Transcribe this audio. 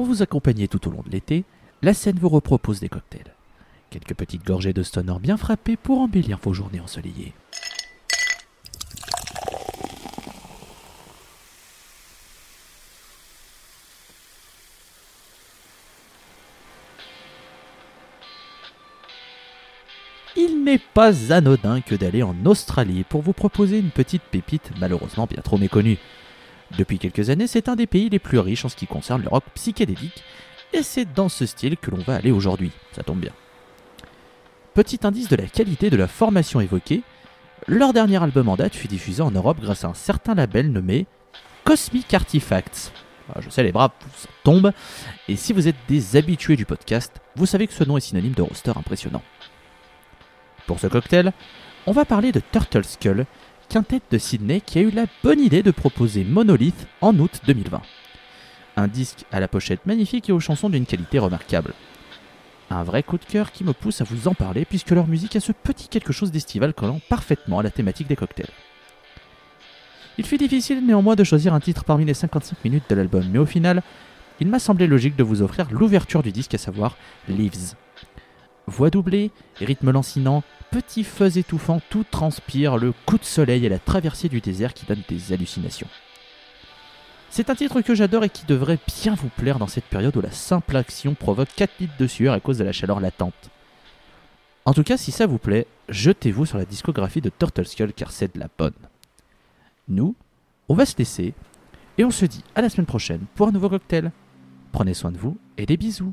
Pour vous accompagner tout au long de l'été, la scène vous repropose des cocktails. Quelques petites gorgées de stoner bien frappées pour embellir vos journées ensoleillées. il n'est pas anodin que d'aller en Australie pour vous proposer une petite pépite malheureusement bien trop méconnue. Depuis quelques années, c'est un des pays les plus riches en ce qui concerne le rock psychédélique, et c'est dans ce style que l'on va aller aujourd'hui, ça tombe bien. Petit indice de la qualité de la formation évoquée, leur dernier album en date fut diffusé en Europe grâce à un certain label nommé Cosmic Artifacts. Ah, je sais, les bras ça tombe, et si vous êtes des habitués du podcast, vous savez que ce nom est synonyme de roster impressionnant. Pour ce cocktail, on va parler de Turtle Skull, quintette de Sydney qui a eu la bonne idée de proposer Monolith en août 2020. Un disque à la pochette magnifique et aux chansons d'une qualité remarquable. Un vrai coup de cœur qui me pousse à vous en parler puisque leur musique a ce petit quelque chose d'estival collant parfaitement à la thématique des cocktails. Il fut difficile néanmoins de choisir un titre parmi les 55 minutes de l'album, mais au final, il m'a semblé logique de vous offrir l'ouverture du disque, à savoir Leaves. Voix doublée, rythme lancinant, petit fuzz étouffant, tout transpire, le coup de soleil et la traversée du désert qui donnent des hallucinations. C'est un titre que j'adore et qui devrait bien vous plaire dans cette période où la simple action provoque 4 litres de sueur à cause de la chaleur latente. En tout cas, si ça vous plaît, jetez-vous sur la discographie de Turtle Skull car c'est de la bonne. Nous, on va se laisser et on se dit à la semaine prochaine pour un nouveau cocktail. Prenez soin de vous et des bisous